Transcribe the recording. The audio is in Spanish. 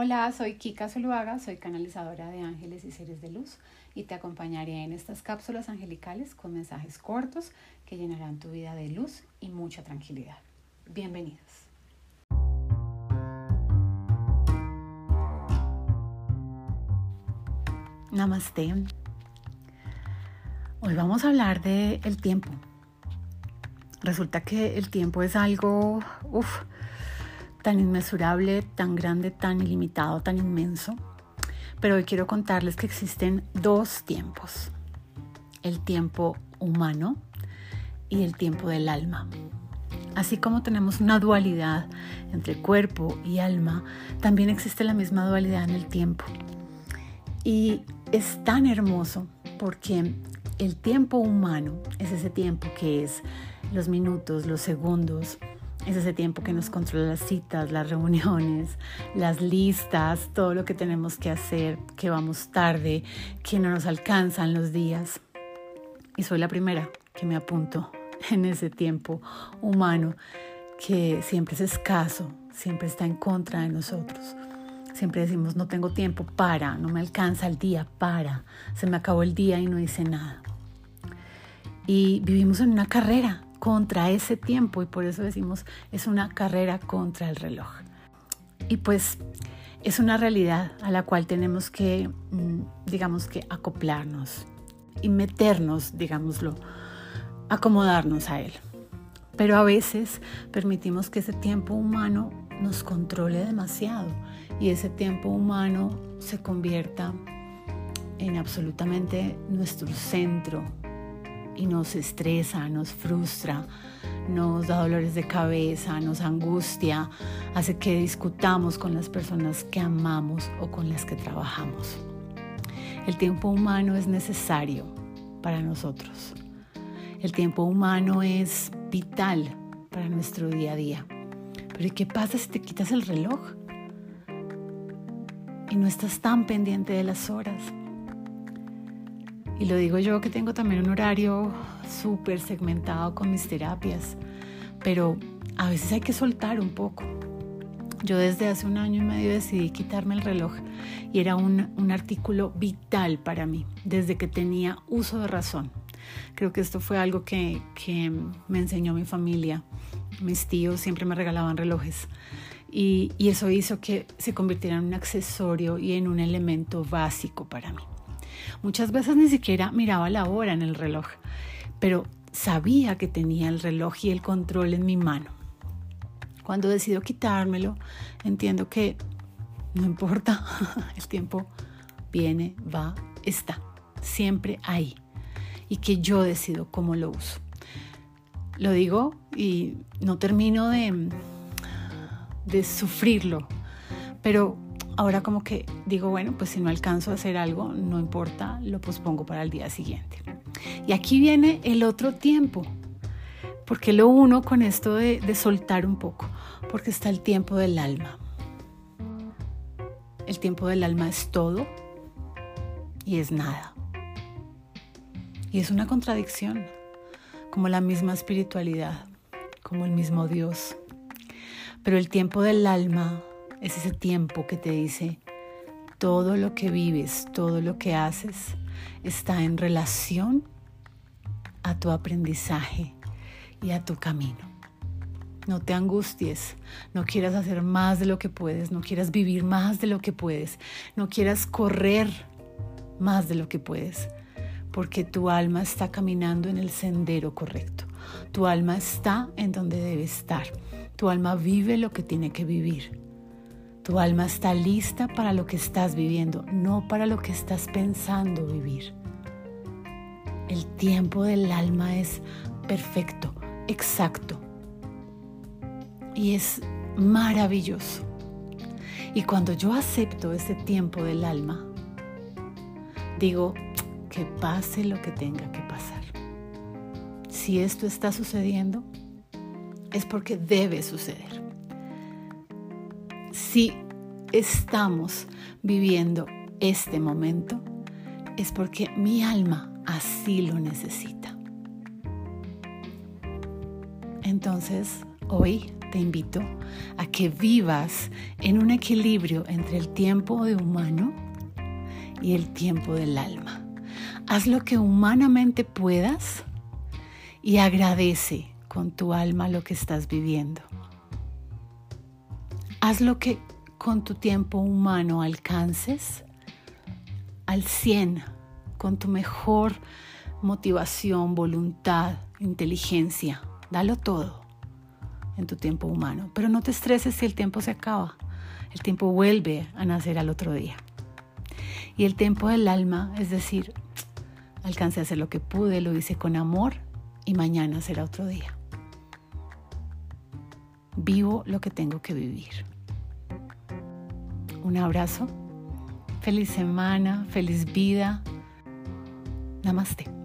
Hola, soy Kika Zuluaga, soy canalizadora de ángeles y seres de luz y te acompañaré en estas cápsulas angelicales con mensajes cortos que llenarán tu vida de luz y mucha tranquilidad. Bienvenidos. Namaste. Hoy vamos a hablar de tiempo. Resulta que el tiempo es algo, uff, tan inmesurable, tan grande, tan ilimitado, tan inmenso. Pero hoy quiero contarles que existen dos tiempos. El tiempo humano y el tiempo del alma. Así como tenemos una dualidad entre cuerpo y alma, también existe la misma dualidad en el tiempo. Y es tan hermoso porque el tiempo humano es ese tiempo que es los minutos, los segundos, es ese tiempo que nos controla las citas, las reuniones, las listas, todo lo que tenemos que hacer, que vamos tarde, que no nos alcanzan los días. Y soy la primera que me apunto en ese tiempo humano que siempre es escaso, siempre está en contra de nosotros. Siempre decimos, no tengo tiempo para, no me alcanza el día para, se me acabó el día y no hice nada. Y vivimos en una carrera contra ese tiempo y por eso decimos es una carrera contra el reloj. Y pues es una realidad a la cual tenemos que, mm, digamos que, acoplarnos y meternos, digámoslo, acomodarnos a él. Pero a veces permitimos que ese tiempo humano nos controle demasiado y ese tiempo humano se convierta en absolutamente nuestro centro, y nos estresa, nos frustra, nos da dolores de cabeza, nos angustia, hace que discutamos con las personas que amamos o con las que trabajamos. El tiempo humano es necesario para nosotros. El tiempo humano es vital para nuestro día a día. Pero ¿y qué pasa si te quitas el reloj? Y no estás tan pendiente de las horas. Y lo digo yo que tengo también un horario súper segmentado con mis terapias, pero a veces hay que soltar un poco. Yo desde hace un año y medio decidí quitarme el reloj y era un, artículo vital para mí, desde que tenía uso de razón. Creo que esto fue algo que, me enseñó mi familia. Mis tíos siempre me regalaban relojes y eso hizo que se convirtiera en un accesorio y en un elemento básico para mí. Muchas veces ni siquiera miraba la hora en el reloj, pero sabía que tenía el reloj y el control en mi mano. Cuando decido quitármelo, entiendo que no importa, el tiempo viene, va, está, siempre ahí. Y que yo decido cómo lo uso. Lo digo y no termino de, de sufrirlo, pero ahora como que digo, bueno, pues si no alcanzo a hacer algo, no importa, lo pospongo para el día siguiente. Y aquí viene el otro tiempo, porque lo uno con esto de, de soltar un poco, porque está el tiempo del alma. El tiempo del alma es todo y es nada. Y es una contradicción, como la misma espiritualidad, como el mismo Dios. Pero el tiempo del alma es ese tiempo que te dice, todo lo que vives, todo lo que haces está en relación a tu aprendizaje y a tu camino. No te angusties, no quieras hacer más de lo que puedes, no quieras vivir más de lo que puedes, no quieras correr más de lo que puedes, porque tu alma está caminando en el sendero correcto. Tu alma está en donde debe estar. Tu alma vive lo que tiene que vivir. Tu alma está lista para lo que estás viviendo, no para lo que estás pensando vivir. El tiempo del alma es perfecto, exacto. Y es maravilloso. Y cuando yo acepto ese tiempo del alma, digo que pase lo que tenga que pasar. Si esto está sucediendo, es porque debe suceder si estamos viviendo este momento, es porque mi alma así lo necesita. Entonces, hoy te invito a que vivas en un equilibrio entre el tiempo de humano y el tiempo del alma. Haz lo que humanamente puedas y agradece con tu alma lo que estás viviendo. Haz lo que con tu tiempo humano alcances al 100, con tu mejor motivación, voluntad, inteligencia. Dalo todo en tu tiempo humano. Pero no te estreses si el tiempo se acaba. El tiempo vuelve a nacer al otro día. Y el tiempo del alma, es decir, alcancé a hacer lo que pude, lo hice con amor y mañana será otro día. Vivo lo que tengo que vivir. Un abrazo, feliz semana, feliz vida. Namaste.